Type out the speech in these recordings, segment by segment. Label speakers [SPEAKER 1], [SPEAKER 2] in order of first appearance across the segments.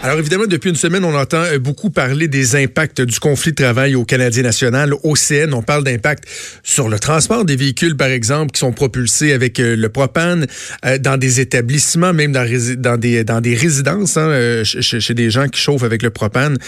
[SPEAKER 1] Alors évidemment, depuis une semaine, on entend euh, beaucoup parler des impacts du conflit de travail au Canadien national, au CN. On parle d'impact sur le transport des véhicules, par exemple, qui sont propulsés avec euh, le propane euh, dans des établissements, même dans, des, dans des résidences, hein, chez, des gens qui chauffent avec le propane.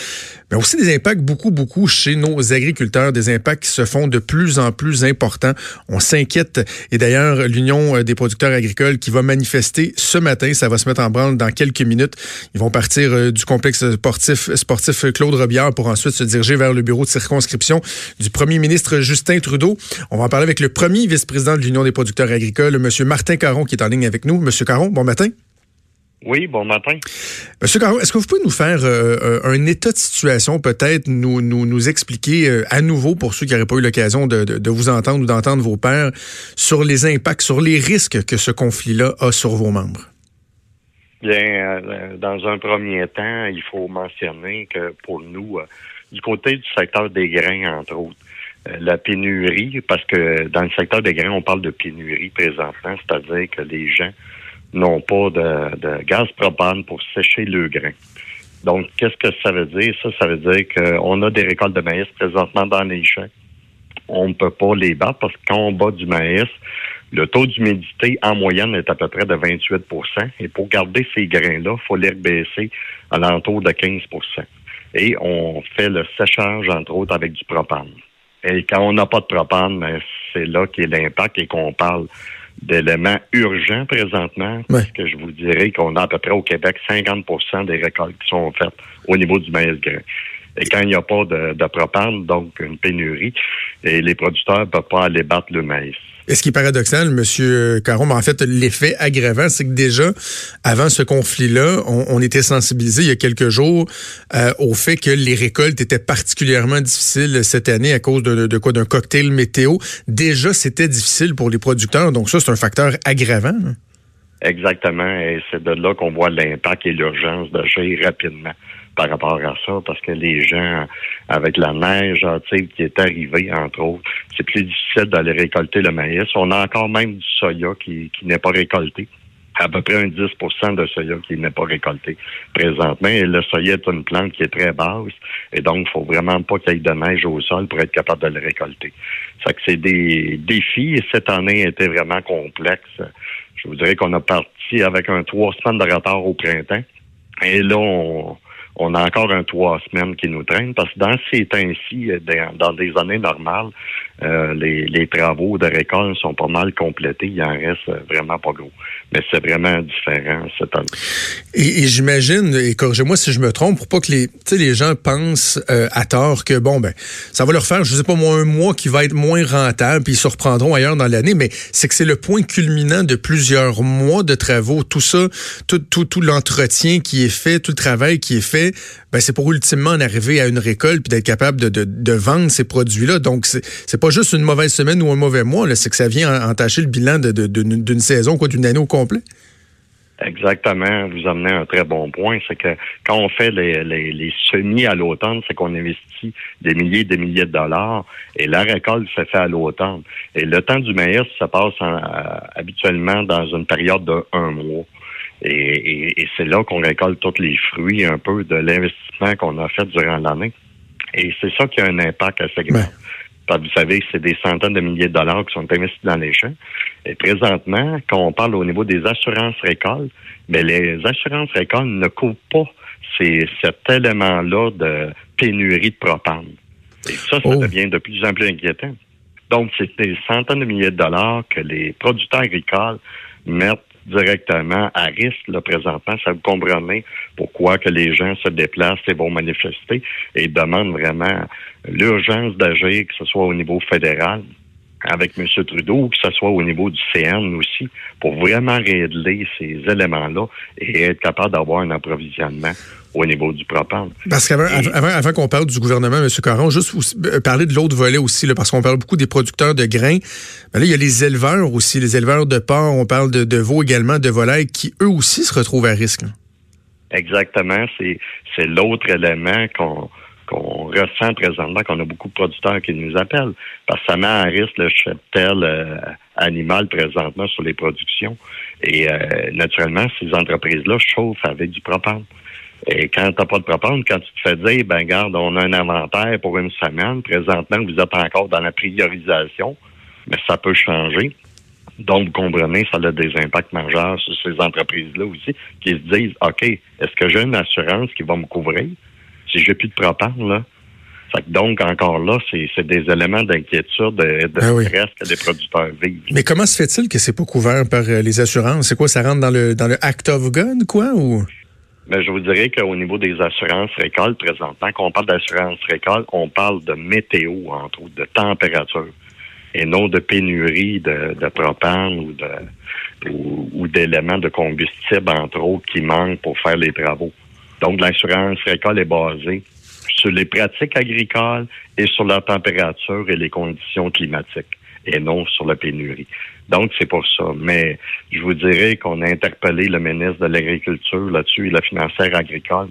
[SPEAKER 1] Mais aussi des impacts beaucoup, beaucoup chez nos agriculteurs, des impacts qui se font de plus en plus importants. On s'inquiète. Et d'ailleurs, l'Union des producteurs agricoles qui va manifester ce matin, ça va se mettre en branle dans quelques minutes. Ils vont partir euh, du complexe sportif, sportif Claude Robillard pour ensuite se diriger vers le bureau de circonscription du premier ministre Justin Trudeau. On va en parler avec le premier vice-président de l'Union des producteurs agricoles, M. Martin Caron, qui est en ligne avec nous. M. Caron, bon matin.
[SPEAKER 2] Oui, bon matin.
[SPEAKER 1] Monsieur Caron, est-ce que vous pouvez nous faire euh, euh, un état de situation, peut-être nous, nous, nous expliquer à nouveau, pour ceux qui n'auraient pas eu l'occasion de, de, vous entendre ou d'entendre vos pairs, sur les impacts, sur les risques que ce conflit-là a sur vos membres?
[SPEAKER 2] Bien, euh, dans un premier temps, il faut mentionner que pour nous, euh, du côté du secteur des grains, entre autres, euh, la pénurie, parce que dans le secteur des grains, on parle de pénurie présentement, c'est-à-dire que les gens n'ont pas de, gaz propane pour sécher le grain. Donc, qu'est-ce que ça veut dire? Ça, ça veut dire qu'on a des récoltes de maïs présentement dans les champs. On ne peut pas les battre parce que quand on bat du maïs, le taux d'humidité en moyenne est à peu près de 28% Et pour garder ces grains-là, il faut les baisser à l'entour de 15% Et on fait le séchage, entre autres, avec du propane. Et quand on n'a pas de propane, ben, c'est là qu'est l'impact et qu'on parle d'éléments urgents présentement. Parce que je vous dirais qu'on a à peu près au Québec 50% des récoltes qui sont faites au niveau du maïs grain. Et quand il n'y a pas de, de, propane, donc une pénurie, et les producteurs ne peuvent pas aller battre le maïs.
[SPEAKER 1] Et ce qui est paradoxal, M. Caron, mais en fait, l'effet aggravant, c'est que déjà, avant ce conflit-là, on, était sensibilisé il y a quelques jours euh, au fait que les récoltes étaient particulièrement difficiles cette année à cause de, quoi? D'un cocktail météo. Déjà, c'était difficile pour les producteurs, donc ça, c'est un facteur aggravant.
[SPEAKER 2] Exactement, et c'est de là qu'on voit l'impact et l'urgence d'agir rapidement par rapport à ça, parce que les gens, avec la neige qui est arrivée, entre autres, c'est plus difficile d'aller récolter le maïs. On a encore même du soya qui, qui n'est pas récolté à peu près un 10% de soya qui n'est pas récolté présentement. Et le soya est une plante qui est très basse. Et donc, il faut vraiment pas qu'il y ait de neige au sol pour être capable de le récolter. Ça que c'est des défis. Et cette année était vraiment complexe. Je vous dirais qu'on a parti avec un trois semaines de retard au printemps. Et là, on, on a encore un trois semaines qui nous traîne parce que dans ces temps-ci, euh, dans des années normales, euh, les, travaux de récolte sont pas mal complétés. Il en reste euh, vraiment pas gros. Mais c'est vraiment différent cette année.
[SPEAKER 1] Et, j'imagine, et corrigez-moi si je me trompe, pour pas que les, les gens pensent à tort que bon ben ça va leur faire, je sais pas moi, un mois qui va être moins rentable, puis ils se reprendront ailleurs dans l'année, mais c'est que c'est le point culminant de plusieurs mois de travaux. Tout ça, tout, tout, tout l'entretien qui est fait, tout le travail qui est fait ben, c'est pour ultimement en arriver à une récolte puis d'être capable de, vendre ces produits-là. Donc, c'est pas juste une mauvaise semaine ou un mauvais mois, c'est que ça vient entacher le bilan d'une saison, quoi, d'une année au complet.
[SPEAKER 2] Exactement. Vous amenez un très bon point. C'est que quand on fait les, semis à l'automne, c'est qu'on investit des milliers et des milliers de dollars et la récolte se fait à l'automne. Et le temps du maïs, ça passe habituellement dans une période de un mois. Et, c'est là qu'on récolte tous les fruits un peu de l'investissement qu'on a fait durant l'année. Et c'est ça qui a un impact assez grand. Parce que vous savez que c'est des centaines de milliers de dollars qui sont investis dans les champs. Et présentement, quand on parle au niveau des assurances récoltes, mais les assurances récoltes ne couvrent pas cet élément-là de pénurie de propane. Et ça, ça oh. devient de plus en plus inquiétant. Donc, c'est des centaines de milliers de dollars que les producteurs agricoles mettent directement à risque là, présentement. Ça vous comprenez pourquoi que les gens se déplacent et vont manifester et demandent vraiment l'urgence d'agir, que ce soit au niveau fédéral avec M. Trudeau ou que ce soit au niveau du CN aussi, pour vraiment régler ces éléments-là et être capable d'avoir un approvisionnement au niveau du propane.
[SPEAKER 1] Parce qu'avant avant, qu'on parle du gouvernement, M. Caron, juste euh, parler de l'autre volet aussi, là, parce qu'on parle beaucoup des producteurs de grains. Mais là, il y a les éleveurs aussi, les éleveurs de porc, on parle de, de veaux également, de volailles, qui eux aussi se retrouvent à risque.
[SPEAKER 2] Exactement, c'est l'autre élément qu'on qu'on ressent présentement, qu'on a beaucoup de producteurs qui nous appellent, parce que ça met en risque le cheptel euh, animal présentement sur les productions. Et euh, naturellement, ces entreprises-là chauffent avec du propane. Et quand tu n'as pas de propane, quand tu te fais dire, ben garde, on a un inventaire pour une semaine, présentement, vous êtes encore dans la priorisation, mais ça peut changer. Donc, vous comprenez, ça a des impacts majeurs sur ces entreprises-là aussi, qui se disent, OK, est-ce que j'ai une assurance qui va me couvrir? Si j'ai plus de propane, là? donc, encore là, c'est des éléments d'inquiétude, de, de ah stress que les producteurs vivent.
[SPEAKER 1] Mais comment se fait-il que c'est pas couvert par euh, les assurances? C'est quoi, ça rentre dans le, dans le Act of God, quoi, ou?
[SPEAKER 2] Mais je vous dirais qu'au niveau des assurances récoltes, présentement, quand on parle d'assurance récolte, on parle de météo, entre autres, de température, et non de pénurie de, de propane ou de ou, d'éléments de combustible, entre autres, qui manquent pour faire les travaux. Donc, l'assurance récolte est basée sur les pratiques agricoles et sur la température et les conditions climatiques et non sur la pénurie. Donc, c'est pour ça. Mais je vous dirais qu'on a interpellé le ministre de l'Agriculture là-dessus et la financière agricole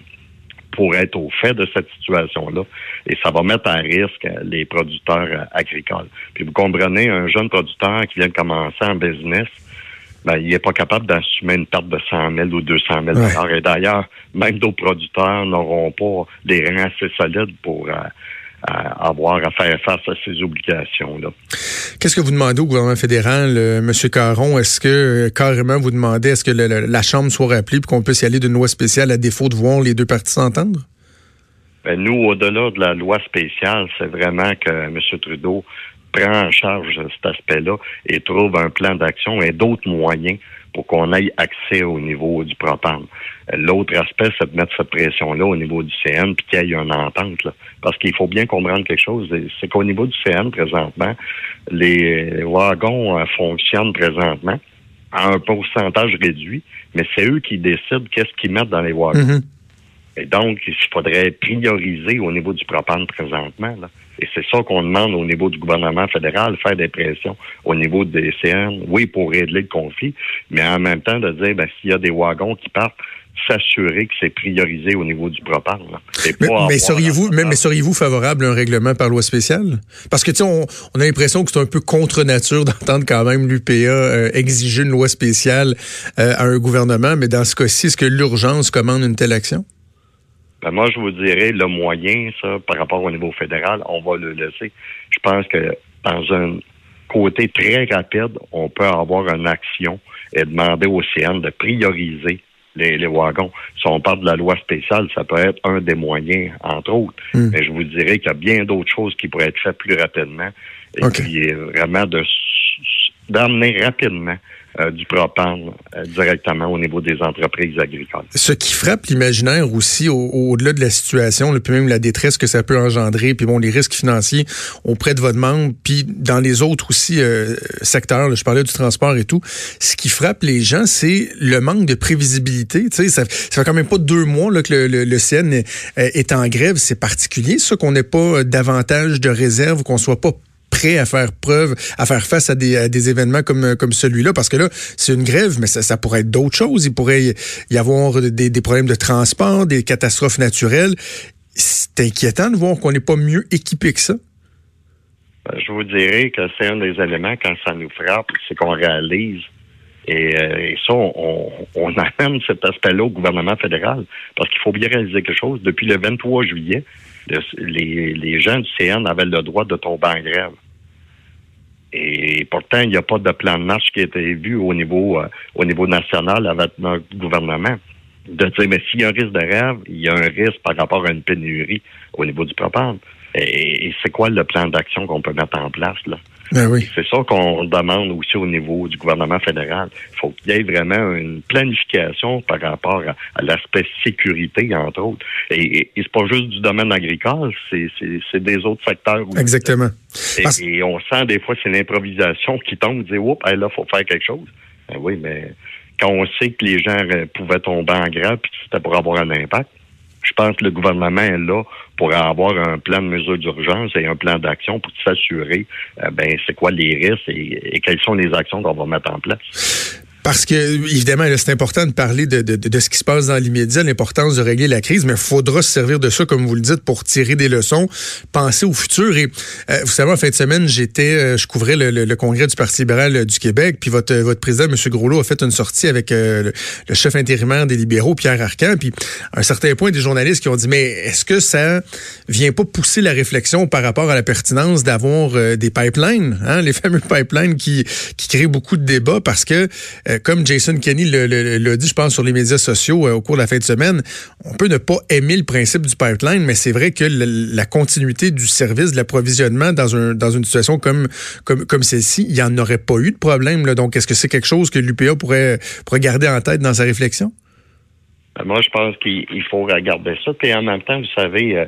[SPEAKER 2] pour être au fait de cette situation-là. Et ça va mettre à risque les producteurs agricoles. Puis vous comprenez, un jeune producteur qui vient de commencer en business, ben, il n'est pas capable d'assumer une perte de 100 000 ou 200 000 Et d'ailleurs, même d'autres producteurs n'auront pas des rangs assez solides pour euh, avoir à faire face à ces obligations-là.
[SPEAKER 1] Qu'est-ce que vous demandez au gouvernement fédéral, euh, M. Caron? Est-ce que euh, carrément vous demandez est-ce que la Chambre soit rappelée pour qu'on puisse y aller d'une loi spéciale à défaut de voir les deux parties s'entendre?
[SPEAKER 2] Ben, nous, au-delà de la loi spéciale, c'est vraiment que M. Trudeau prend en charge cet aspect-là et trouve un plan d'action et d'autres moyens pour qu'on ait accès au niveau du propane. L'autre aspect, c'est de mettre cette pression-là au niveau du CN puis qu'il y ait une entente. Parce qu'il faut bien comprendre quelque chose, c'est qu'au niveau du CN, présentement, les wagons euh, fonctionnent présentement à un pourcentage réduit, mais c'est eux qui décident qu'est-ce qu'ils mettent dans les wagons. Mm-hmm. Et donc, il faudrait prioriser au niveau du propane présentement. Là. Et c'est ça qu'on demande au niveau du gouvernement fédéral, faire des pressions au niveau des CN, oui, pour régler le conflit, mais en même temps de dire, ben, s'il y a des wagons qui partent, s'assurer que c'est priorisé au niveau du propane.
[SPEAKER 1] Mais, seriez-vous, mais, seriez-vous favorable à un règlement par loi spéciale? Parce que, tu sais, on, a l'impression que c'est un peu contre nature d'entendre quand même l'UPA euh, exiger une loi spéciale euh, à un gouvernement, mais dans ce cas-ci, est-ce que l'urgence commande une telle action?
[SPEAKER 2] Ben moi, je vous dirais, le moyen, ça, par rapport au niveau fédéral, on va le laisser. Je pense que dans un côté très rapide, on peut avoir une action et demander au CN de prioriser les, wagons. Si on parle de la loi spéciale, ça peut être un des moyens, entre autres. Hmm. Mais je vous dirais qu'il y a bien d'autres choses qui pourraient être faites plus rapidement. Et puis, vraiment de d'amener rapidement euh, du propane euh, directement au niveau des entreprises agricoles.
[SPEAKER 1] Ce qui frappe l'imaginaire aussi au-delà de la situation, puis même la détresse que ça peut engendrer, puis bon, les risques financiers auprès de votre membre, puis dans les autres aussi euh, secteurs, je parlais du transport et tout, ce qui frappe les gens, c'est le manque de prévisibilité. Tu sais, ça, ça fait quand même pas deux mois là, que le, le, CN est, est en grève. C'est particulier, ça, qu'on n'ait pas davantage de réserves, qu'on soit pas prêt à faire preuve, à faire face à des, événements comme, comme celui-là? Parce que là, c'est une grève, mais ça, pourrait être d'autres choses. Il pourrait y avoir des, problèmes de transport, des catastrophes naturelles. C'est inquiétant de voir qu'on n'est pas mieux équipé que ça.
[SPEAKER 2] Ben, je vous dirais que c'est un des éléments quand ça nous frappe, c'est qu'on réalise et, euh, ça, on, amène cet aspect-là au gouvernement fédéral. Parce qu'il faut bien réaliser quelque chose. Depuis le 23 juillet, les, les gens du CN avaient le droit de tomber en grève. Et pourtant, il n'y a pas de plan de marche qui a été vu au niveau, euh, au niveau national avec notre gouvernement. De dire, mais s'il y a un risque de grève, il y a un risque par rapport à une pénurie au niveau du propane. Et, c'est quoi le plan d'action qu'on peut mettre en place, là?
[SPEAKER 1] Ben oui.
[SPEAKER 2] C'est ça qu'on demande aussi au niveau du gouvernement fédéral. Il faut qu'il y ait vraiment une planification par rapport à, l'aspect sécurité, entre autres. Et, et, c'est pas juste du domaine agricole, c'est des autres secteurs
[SPEAKER 1] aussi. Exactement.
[SPEAKER 2] Et, on sent des fois c'est l'improvisation qui tombe, dit oups, là, il faut faire quelque chose. Ben oui, mais quand on sait que les gens pouvaient tomber en grève, puis c'était pour avoir un impact, je pense que le gouvernement est là pour avoir un plan de mesure d'urgence et un plan d'action pour s'assurer, euh, ben, c'est quoi les risques et, quelles sont les actions qu'on va mettre en place.
[SPEAKER 1] Parce que, évidemment, c'est important de parler de, de, ce qui se passe dans l'immédiat, l'importance de régler la crise, mais il faudra se servir de ça, comme vous le dites, pour tirer des leçons, penser au futur. Et euh, vous savez, en fin de semaine, j'étais, euh, je couvrais le, congrès du Parti libéral du Québec, puis votre, votre président, M. Groslot, a fait une sortie avec le, chef intérimaire des libéraux, Pierre Arcan, puis à un certain point, des journalistes qui ont dit, mais est-ce que ça vient pas pousser la réflexion par rapport à la pertinence d'avoir des pipelines, hein, les fameux pipelines qui, qui créent beaucoup de débats, parce que, comme Jason Kenney l'a dit, je pense, sur les médias sociaux euh, au cours de la fin de semaine, on peut ne pas aimer le principe du pipeline, mais c'est vrai que la continuité du service, de l'approvisionnement dans, un, dans une situation comme, comme, comme celle-ci, il n'y en aurait pas eu de problème. Donc, est-ce que c'est quelque chose que l'UPA pourrait, pourrait en tête dans sa réflexion?
[SPEAKER 2] Ben, moi, je pense qu'il faut regarder ça. Et en même temps, vous savez, euh,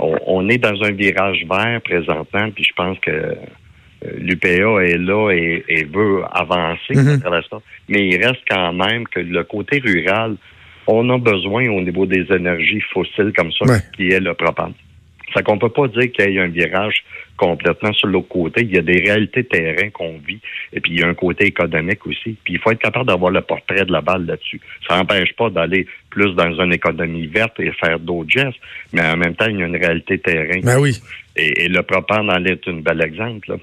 [SPEAKER 2] on, est dans un virage vert présentement, puis je pense que l'UPA est là et, veut avancer ça. Mais il reste quand même que le côté rural, on a besoin au niveau des énergies fossiles comme ça, qui est le propane. Ça qu'on peut pas dire qu'il y a un virage complètement sur l'autre côté. Il y a des réalités terrain qu'on vit, et puis il y a un côté économique aussi. Puis il faut être capable d'avoir le portrait de la balle là-dessus. Ça n'empêche pas d'aller plus dans une économie verte et faire d'autres gestes, mais en même temps, il y a une réalité terrain.
[SPEAKER 1] Ben oui.
[SPEAKER 2] Et, le propane en est un bel exemple. Là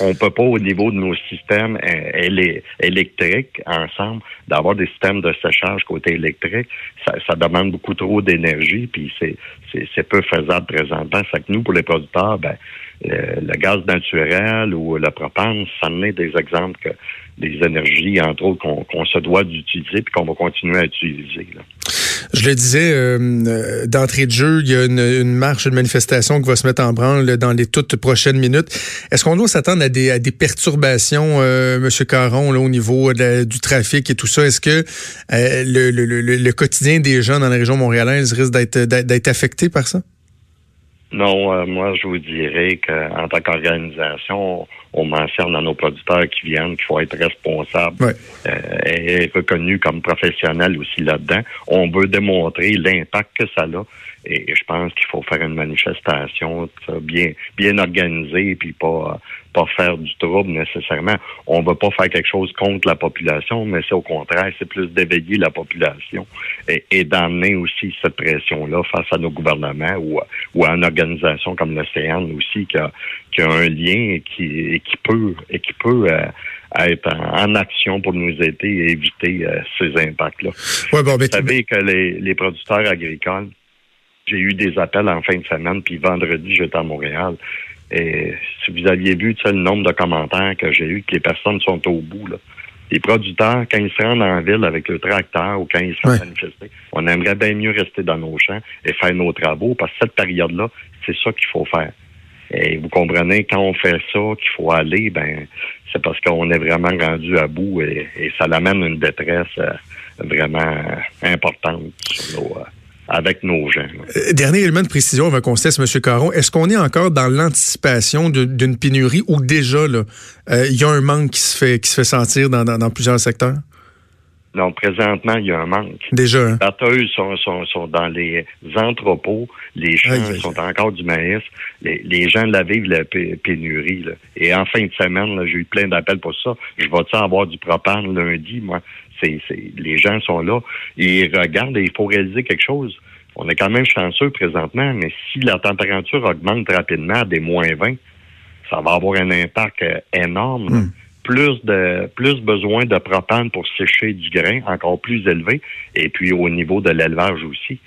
[SPEAKER 2] on peut pas au niveau de nos systèmes euh, électriques ensemble d'avoir des systèmes de séchage côté électrique. Ça, demande beaucoup trop d'énergie, puis c'est c'est peu faisable présentement. Ça que nous, pour les producteurs, ben le, gaz naturel ou le propane, ça en est des exemples que des énergies, entre autres, qu'on se doit d'utiliser puis qu'on va continuer à utiliser. Là.
[SPEAKER 1] Je le disais, euh, euh, d'entrée de jeu, il y a une, marche, une manifestation qui va se mettre en branle dans les toutes prochaines minutes. Est-ce qu'on doit s'attendre à des, perturbations, euh, M. Caron, là, au niveau du trafic et tout ça? Est-ce que euh, le, le, quotidien des gens dans la région montréalaise risque d'être affecté par ça?
[SPEAKER 2] Non, moi, je vous dirais qu'en tant qu'organisation, on mentionne à nos producteurs qui viennent qu'il faut être responsable euh, et reconnu comme professionnel aussi là-dedans. On veut démontrer l'impact que ça a et je pense qu'il faut faire une manifestation bien bien organisée puis pas pas faire du trouble nécessairement. On veut pas faire quelque chose contre la population, mais c'est au contraire, c'est plus d'éveiller la population et, et d'amener aussi cette pression-là face à nos gouvernements ou, ou à une organisation comme l'Océan aussi qui a, qui a un lien et qui, et qui peut et qui peut euh, être en, action pour nous aider et éviter euh, ces impacts-là.
[SPEAKER 1] Ouais, bon,
[SPEAKER 2] Vous savez que les, les producteurs agricoles j'ai eu des appels en fin de semaine, puis vendredi, j'étais à Montréal. Et si vous aviez vu le nombre de commentaires que j'ai eu, que les personnes sont au bout, là. Les producteurs, quand ils se rendent en ville avec le tracteur ou quand ils se rendent manifester, on aimerait bien mieux rester dans nos champs et faire nos travaux parce que cette période-là, c'est ça qu'il faut faire. Et vous comprenez, quand on fait ça, qu'il faut aller, ben c'est parce qu'on est vraiment rendu à bout et, ça l'amène une détresse euh, vraiment importante sur nos, euh, avec nos gens.
[SPEAKER 1] Euh, dernier élément de précision avant qu'on cesse, M. Caron. Est-ce qu'on est encore dans l'anticipation d'une pénurie ou déjà euh, il y a un manque qui se fait qui se fait sentir dans, dans, plusieurs secteurs?
[SPEAKER 2] Non, présentement, il y a un manque.
[SPEAKER 1] Déjà. Hein?
[SPEAKER 2] Les batteuses sont, sont, sont, dans les entrepôts, les champs sont encore du maïs. Les, les gens la vivent la pénurie. Là. Et en fin de semaine, j'ai eu plein d'appels pour ça. Je vais-tu avoir du propane lundi, moi? Les gens sont là, ils regardent et il faut réaliser quelque chose. On est quand même chanceux présentement, mais si la température augmente rapidement à des moins 20, ça va avoir un impact euh, énorme. Hmm. Plus de plus besoin de propane pour sécher du grain, encore plus élevé, et puis au niveau de l'élevage aussi.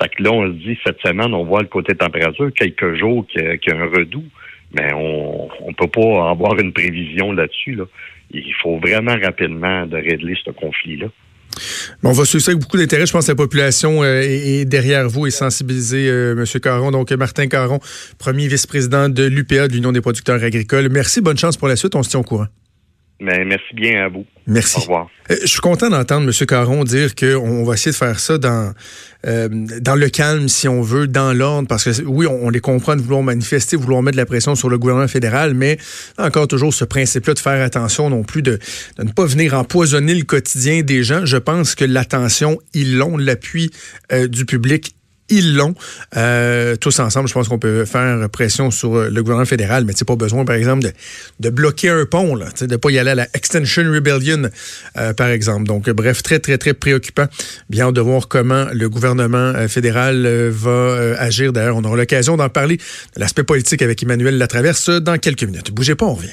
[SPEAKER 2] Fait que là, on se dit, cette semaine, on voit le côté température, quelques jours qu'il y, a un redout, mais on ne peut pas avoir une prévision là-dessus. Là il faut vraiment rapidement de régler ce conflit-là.
[SPEAKER 1] on va suivre ça avec beaucoup d'intérêt. Je pense que la population euh, est, derrière vous et sensibilisée, euh, M. Caron. Donc, Martin Caron, premier vice-président de l'UPA, de l'Union des producteurs agricoles. Merci, bonne chance pour la suite. On se tient au courant.
[SPEAKER 2] Mais merci bien à vous.
[SPEAKER 1] Merci.
[SPEAKER 2] Au revoir.
[SPEAKER 1] Euh, je suis content d'entendre M. Caron dire qu'on va essayer de faire ça dans, euh, dans le calme, si on veut, dans l'ordre, parce que oui, on, les comprend de vouloir manifester, vouloir mettre de la pression sur le gouvernement fédéral, mais encore toujours ce principe-là de faire attention non plus, de, de, ne pas venir empoisonner le quotidien des gens. Je pense que l'attention, ils l'ont, l'appui euh, du public ils l'ont. Euh, tous ensemble, je pense qu'on peut faire pression sur le gouvernement fédéral, mais c'est pas besoin, par exemple, de, de bloquer un pont, là, de pas y aller à la Extension Rebellion, euh, par exemple. Donc, bref, très, très, très préoccupant. Bien de voir comment le gouvernement euh, fédéral va agir. D'ailleurs, on aura l'occasion d'en parler de l'aspect politique avec Emmanuel Latraverse dans quelques minutes. Bougez pas, on revient.